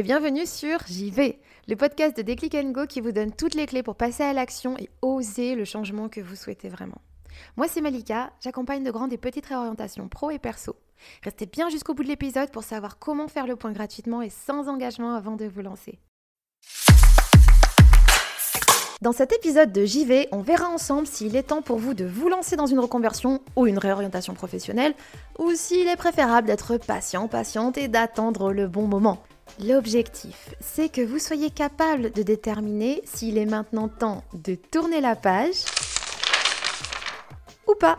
et bienvenue sur J'y le podcast de Déclic Go qui vous donne toutes les clés pour passer à l'action et oser le changement que vous souhaitez vraiment. Moi c'est Malika, j'accompagne de grandes et petites réorientations pro et perso. Restez bien jusqu'au bout de l'épisode pour savoir comment faire le point gratuitement et sans engagement avant de vous lancer. Dans cet épisode de JV, on verra ensemble s'il est temps pour vous de vous lancer dans une reconversion ou une réorientation professionnelle, ou s'il est préférable d'être patient, patiente et d'attendre le bon moment. L'objectif, c'est que vous soyez capable de déterminer s'il est maintenant temps de tourner la page ou pas.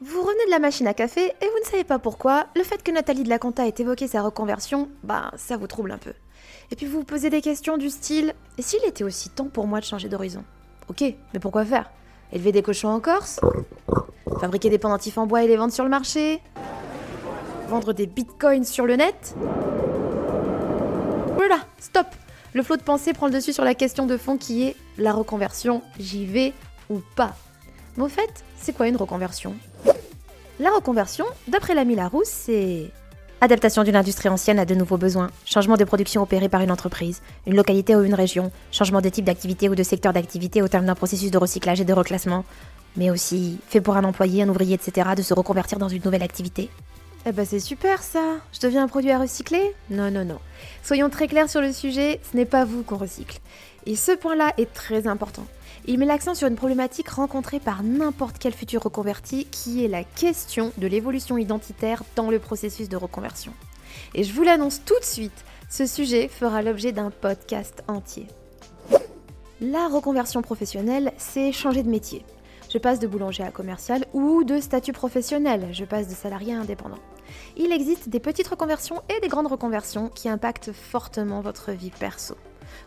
Vous revenez de la machine à café et vous ne savez pas pourquoi, le fait que Nathalie de la Conta ait évoqué sa reconversion, bah ça vous trouble un peu. Et puis vous vous posez des questions du style Et s'il était aussi temps pour moi de changer d'horizon? Ok, mais pourquoi faire? Élever des cochons en Corse? Fabriquer des pendentifs en bois et les vendre sur le marché? Vendre des bitcoins sur le net Voilà, stop Le flot de pensée prend le dessus sur la question de fond qui est la reconversion, j'y vais ou pas? Mais au fait, c'est quoi une reconversion? La reconversion, d'après l'ami Larousse, c'est Adaptation d'une industrie ancienne à de nouveaux besoins, changement de production opéré par une entreprise, une localité ou une région, changement de type d'activité ou de secteur d'activité au terme d'un processus de recyclage et de reclassement, mais aussi fait pour un employé, un ouvrier, etc. de se reconvertir dans une nouvelle activité. Eh ben c'est super ça Je deviens un produit à recycler? Non, non, non. Soyons très clairs sur le sujet, ce n'est pas vous qu'on recycle. Et ce point-là est très important. Il met l'accent sur une problématique rencontrée par n'importe quel futur reconverti qui est la question de l'évolution identitaire dans le processus de reconversion. Et je vous l'annonce tout de suite, ce sujet fera l'objet d'un podcast entier. La reconversion professionnelle, c'est changer de métier. Je passe de boulanger à commercial ou de statut professionnel, je passe de salarié à indépendant. Il existe des petites reconversions et des grandes reconversions qui impactent fortement votre vie perso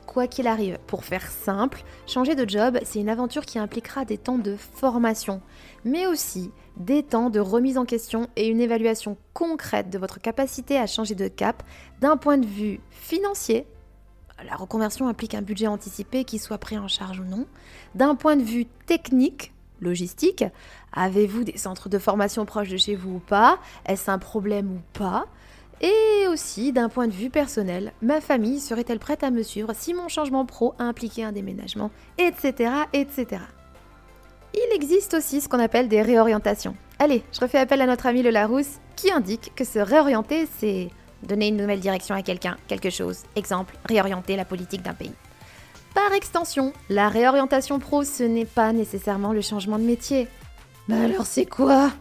quoi qu'il arrive. Pour faire simple, changer de job, c'est une aventure qui impliquera des temps de formation, mais aussi des temps de remise en question et une évaluation concrète de votre capacité à changer de cap d'un point de vue financier. La reconversion implique un budget anticipé qui soit pris en charge ou non. D'un point de vue technique, logistique, avez-vous des centres de formation proches de chez vous ou pas? Est-ce un problème ou pas? Et aussi, d'un point de vue personnel, ma famille serait-elle prête à me suivre si mon changement pro impliquait un déménagement, etc., etc. Il existe aussi ce qu'on appelle des réorientations. Allez, je refais appel à notre ami le Larousse qui indique que se réorienter, c'est donner une nouvelle direction à quelqu'un, quelque chose. Exemple, réorienter la politique d'un pays. Par extension, la réorientation pro, ce n'est pas nécessairement le changement de métier. Mais alors c'est quoi?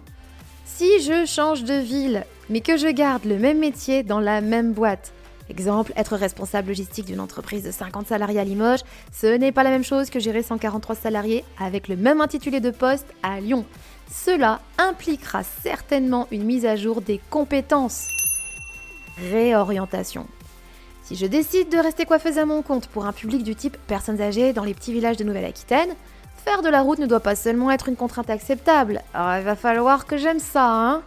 Si je change de ville mais que je garde le même métier dans la même boîte. Exemple, être responsable logistique d'une entreprise de 50 salariés à Limoges, ce n'est pas la même chose que gérer 143 salariés avec le même intitulé de poste à Lyon. Cela impliquera certainement une mise à jour des compétences. Réorientation. Si je décide de rester coiffeuse à mon compte pour un public du type personnes âgées dans les petits villages de Nouvelle-Aquitaine, faire de la route ne doit pas seulement être une contrainte acceptable. Il va falloir que j'aime ça, hein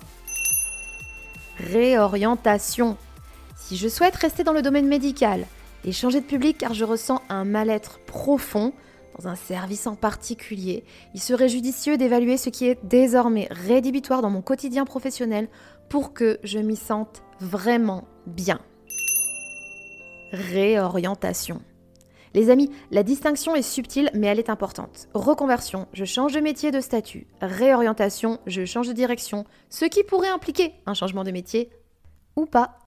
réorientation. Si je souhaite rester dans le domaine médical et changer de public car je ressens un mal-être profond dans un service en particulier, il serait judicieux d'évaluer ce qui est désormais rédhibitoire dans mon quotidien professionnel pour que je m'y sente vraiment bien. Réorientation. Les amis, la distinction est subtile mais elle est importante. Reconversion, je change de métier de statut. Réorientation, je change de direction, ce qui pourrait impliquer un changement de métier ou pas.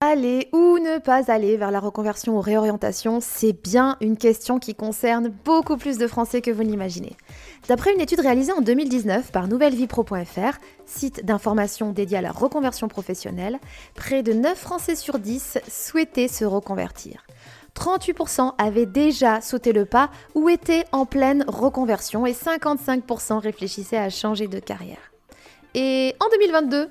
Aller ou ne pas aller vers la reconversion ou réorientation, c'est bien une question qui concerne beaucoup plus de Français que vous l'imaginez. D'après une étude réalisée en 2019 par nouvellevipro.fr, site d'information dédié à la reconversion professionnelle, près de 9 Français sur 10 souhaitaient se reconvertir. 38% avaient déjà sauté le pas ou étaient en pleine reconversion et 55% réfléchissaient à changer de carrière. Et en 2022,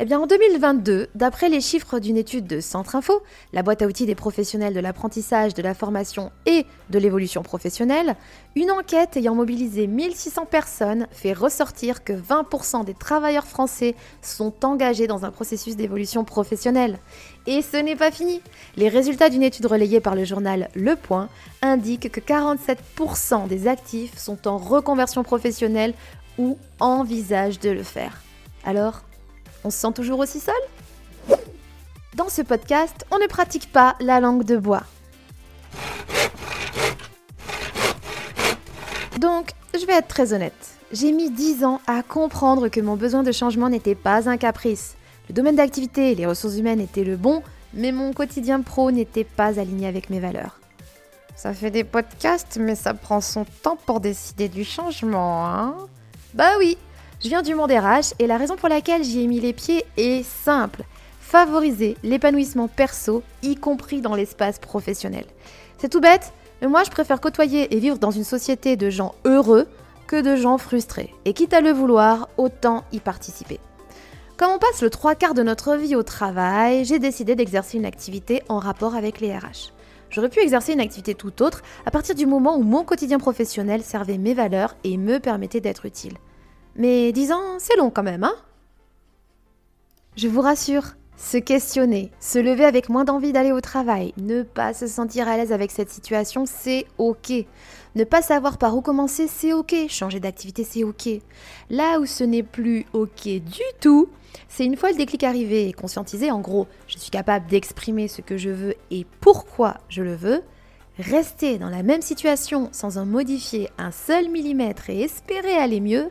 eh bien, en 2022, d'après les chiffres d'une étude de Centre Info, la boîte à outils des professionnels de l'apprentissage, de la formation et de l'évolution professionnelle, une enquête ayant mobilisé 1600 personnes fait ressortir que 20% des travailleurs français sont engagés dans un processus d'évolution professionnelle. Et ce n'est pas fini. Les résultats d'une étude relayée par le journal Le Point indiquent que 47% des actifs sont en reconversion professionnelle ou envisagent de le faire. Alors, on se sent toujours aussi seul? Dans ce podcast, on ne pratique pas la langue de bois. Donc, je vais être très honnête. J'ai mis 10 ans à comprendre que mon besoin de changement n'était pas un caprice. Le domaine d'activité et les ressources humaines étaient le bon, mais mon quotidien pro n'était pas aligné avec mes valeurs. Ça fait des podcasts, mais ça prend son temps pour décider du changement, hein? Bah oui, je viens du monde RH et la raison pour laquelle j'y ai mis les pieds est simple. Favoriser l'épanouissement perso, y compris dans l'espace professionnel. C'est tout bête, mais moi je préfère côtoyer et vivre dans une société de gens heureux que de gens frustrés. Et quitte à le vouloir, autant y participer. Comme on passe le trois quarts de notre vie au travail, j'ai décidé d'exercer une activité en rapport avec les RH. J'aurais pu exercer une activité tout autre à partir du moment où mon quotidien professionnel servait mes valeurs et me permettait d'être utile. Mais disons, c'est long quand même, hein Je vous rassure, se questionner, se lever avec moins d'envie d'aller au travail, ne pas se sentir à l'aise avec cette situation, c'est ok. Ne pas savoir par où commencer, c'est ok. Changer d'activité, c'est ok. Là où ce n'est plus ok du tout, c'est une fois le déclic arrivé et conscientisé, en gros, je suis capable d'exprimer ce que je veux et pourquoi je le veux, rester dans la même situation sans en modifier un seul millimètre et espérer aller mieux,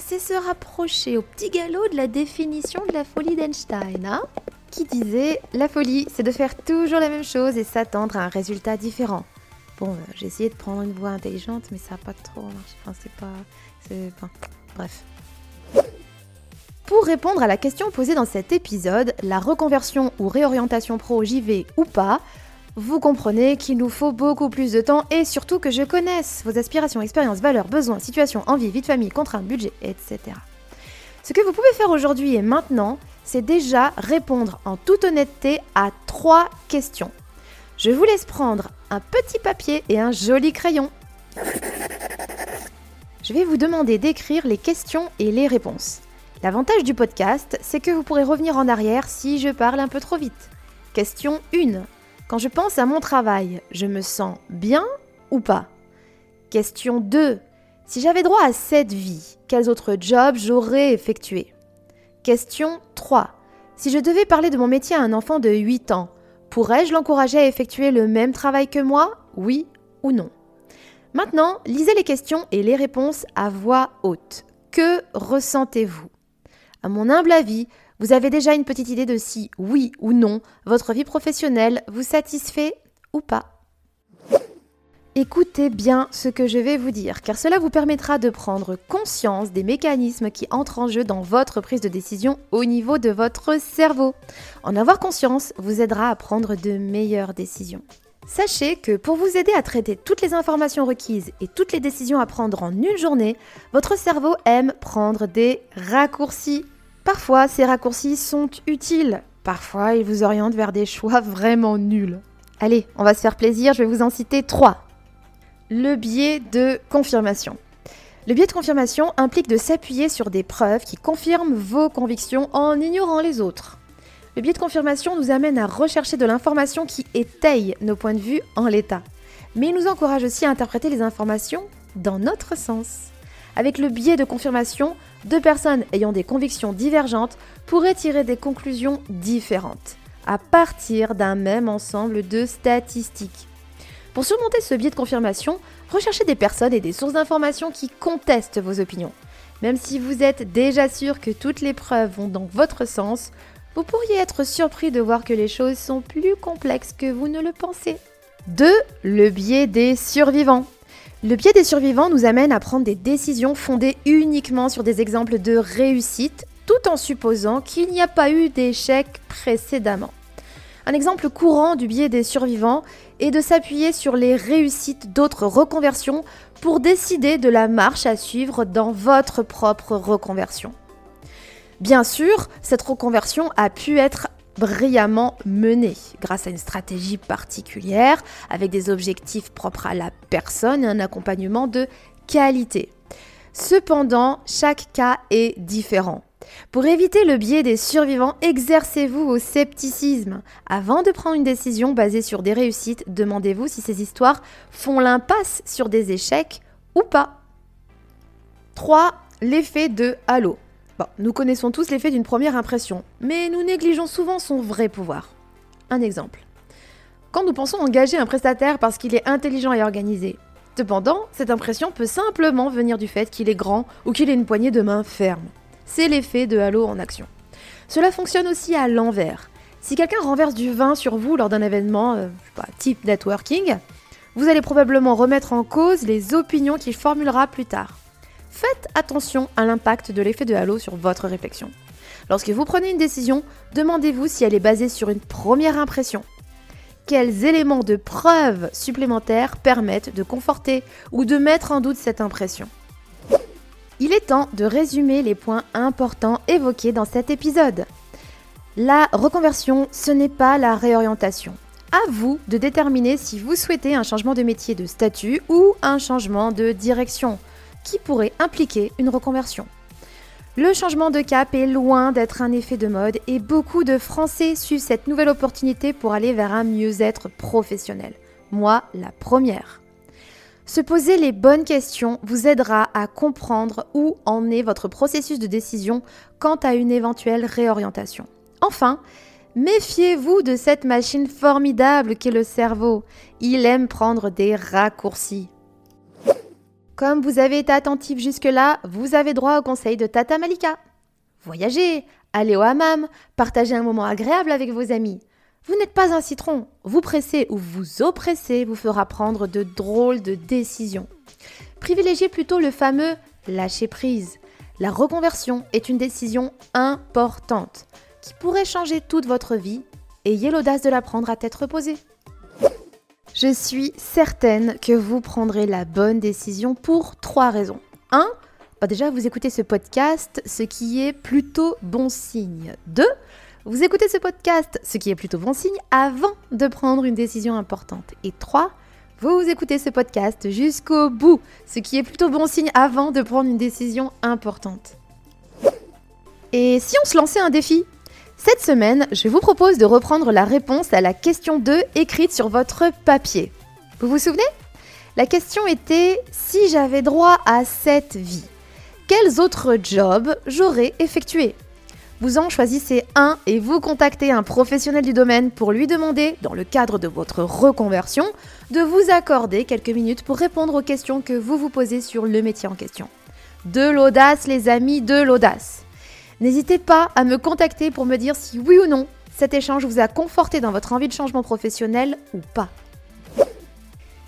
c'est se rapprocher au petit galop de la définition de la folie d'Einstein, hein qui disait La folie, c'est de faire toujours la même chose et s'attendre à un résultat différent. Bon, euh, j'ai essayé de prendre une voix intelligente, mais ça n'a pas trop marché. Enfin, c'est pas. Bref. Pour répondre à la question posée dans cet épisode, la reconversion ou réorientation pro vais ou pas, vous comprenez qu'il nous faut beaucoup plus de temps et surtout que je connaisse vos aspirations, expériences, valeurs, besoins, situations, envies, vie de famille, contraintes, budget, etc. Ce que vous pouvez faire aujourd'hui et maintenant, c'est déjà répondre en toute honnêteté à trois questions. Je vous laisse prendre un petit papier et un joli crayon. Je vais vous demander d'écrire les questions et les réponses. L'avantage du podcast, c'est que vous pourrez revenir en arrière si je parle un peu trop vite. Question 1. Quand je pense à mon travail, je me sens bien ou pas? Question 2. Si j'avais droit à cette vie, quels autres jobs j'aurais effectué Question 3. Si je devais parler de mon métier à un enfant de 8 ans, pourrais-je l'encourager à effectuer le même travail que moi? Oui ou non? Maintenant, lisez les questions et les réponses à voix haute. Que ressentez-vous? À mon humble avis, vous avez déjà une petite idée de si, oui ou non, votre vie professionnelle vous satisfait ou pas? Écoutez bien ce que je vais vous dire, car cela vous permettra de prendre conscience des mécanismes qui entrent en jeu dans votre prise de décision au niveau de votre cerveau. En avoir conscience vous aidera à prendre de meilleures décisions. Sachez que pour vous aider à traiter toutes les informations requises et toutes les décisions à prendre en une journée, votre cerveau aime prendre des raccourcis. Parfois, ces raccourcis sont utiles. Parfois, ils vous orientent vers des choix vraiment nuls. Allez, on va se faire plaisir, je vais vous en citer trois. Le biais de confirmation. Le biais de confirmation implique de s'appuyer sur des preuves qui confirment vos convictions en ignorant les autres. Le biais de confirmation nous amène à rechercher de l'information qui étaye nos points de vue en l'état. Mais il nous encourage aussi à interpréter les informations dans notre sens. Avec le biais de confirmation, deux personnes ayant des convictions divergentes pourraient tirer des conclusions différentes, à partir d'un même ensemble de statistiques. Pour surmonter ce biais de confirmation, recherchez des personnes et des sources d'informations qui contestent vos opinions. Même si vous êtes déjà sûr que toutes les preuves vont dans votre sens, vous pourriez être surpris de voir que les choses sont plus complexes que vous ne le pensez. 2. Le biais des survivants. Le biais des survivants nous amène à prendre des décisions fondées uniquement sur des exemples de réussite, tout en supposant qu'il n'y a pas eu d'échec précédemment. Un exemple courant du biais des survivants est de s'appuyer sur les réussites d'autres reconversions pour décider de la marche à suivre dans votre propre reconversion. Bien sûr, cette reconversion a pu être brillamment menée grâce à une stratégie particulière, avec des objectifs propres à la personne et un accompagnement de qualité. Cependant, chaque cas est différent. Pour éviter le biais des survivants, exercez-vous au scepticisme. Avant de prendre une décision basée sur des réussites, demandez-vous si ces histoires font l'impasse sur des échecs ou pas. 3. L'effet de halo. Bon, nous connaissons tous l'effet d'une première impression, mais nous négligeons souvent son vrai pouvoir. Un exemple. Quand nous pensons engager un prestataire parce qu'il est intelligent et organisé, cependant, cette impression peut simplement venir du fait qu'il est grand ou qu'il ait une poignée de main ferme. C'est l'effet de halo en action. Cela fonctionne aussi à l'envers. Si quelqu'un renverse du vin sur vous lors d'un événement, euh, pas, type networking, vous allez probablement remettre en cause les opinions qu'il formulera plus tard. Faites attention à l'impact de l'effet de halo sur votre réflexion. Lorsque vous prenez une décision, demandez-vous si elle est basée sur une première impression. Quels éléments de preuve supplémentaires permettent de conforter ou de mettre en doute cette impression? Il est temps de résumer les points importants évoqués dans cet épisode. La reconversion, ce n'est pas la réorientation. À vous de déterminer si vous souhaitez un changement de métier de statut ou un changement de direction qui pourrait impliquer une reconversion. Le changement de cap est loin d'être un effet de mode et beaucoup de Français suivent cette nouvelle opportunité pour aller vers un mieux-être professionnel. Moi, la première. Se poser les bonnes questions vous aidera à comprendre où en est votre processus de décision quant à une éventuelle réorientation. Enfin, méfiez-vous de cette machine formidable qu'est le cerveau. Il aime prendre des raccourcis. Comme vous avez été attentif jusque-là, vous avez droit au conseil de Tata Malika. Voyagez, allez au hammam, partagez un moment agréable avec vos amis. Vous n'êtes pas un citron. Vous pressez ou vous oppressez vous fera prendre de drôles de décisions. Privilégiez plutôt le fameux lâcher prise. La reconversion est une décision importante qui pourrait changer toute votre vie. Ayez l'audace de la prendre à tête reposée. Je suis certaine que vous prendrez la bonne décision pour trois raisons. 1. Bah déjà, vous écoutez ce podcast, ce qui est plutôt bon signe. 2. Vous écoutez ce podcast, ce qui est plutôt bon signe, avant de prendre une décision importante. Et 3. Vous écoutez ce podcast jusqu'au bout, ce qui est plutôt bon signe avant de prendre une décision importante. Et si on se lançait un défi? Cette semaine, je vous propose de reprendre la réponse à la question 2 écrite sur votre papier. Vous vous souvenez? La question était si j'avais droit à cette vie, quels autres jobs j'aurais effectués? Vous en choisissez un et vous contactez un professionnel du domaine pour lui demander, dans le cadre de votre reconversion, de vous accorder quelques minutes pour répondre aux questions que vous vous posez sur le métier en question. De l'audace, les amis, de l'audace. N'hésitez pas à me contacter pour me dire si oui ou non cet échange vous a conforté dans votre envie de changement professionnel ou pas.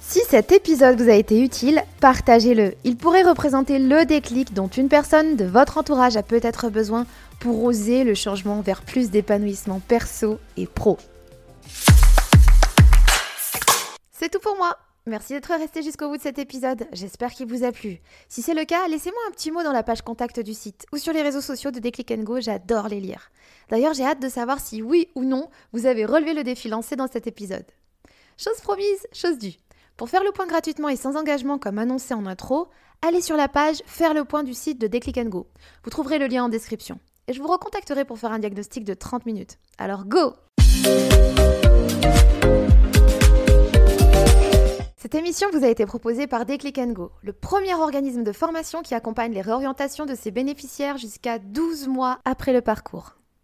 Si cet épisode vous a été utile, partagez-le. Il pourrait représenter le déclic dont une personne de votre entourage a peut-être besoin pour oser le changement vers plus d'épanouissement perso et pro. C'est tout pour moi. Merci d'être resté jusqu'au bout de cet épisode, j'espère qu'il vous a plu. Si c'est le cas, laissez-moi un petit mot dans la page contact du site ou sur les réseaux sociaux de Déclic Go, j'adore les lire. D'ailleurs, j'ai hâte de savoir si oui ou non vous avez relevé le défi lancé dans cet épisode. Chose promise, chose due. Pour faire le point gratuitement et sans engagement comme annoncé en intro, allez sur la page Faire le point du site de Déclic Go. Vous trouverez le lien en description. Et je vous recontacterai pour faire un diagnostic de 30 minutes. Alors go Cette émission vous a été proposée par Déclic Go, le premier organisme de formation qui accompagne les réorientations de ses bénéficiaires jusqu'à 12 mois après le parcours.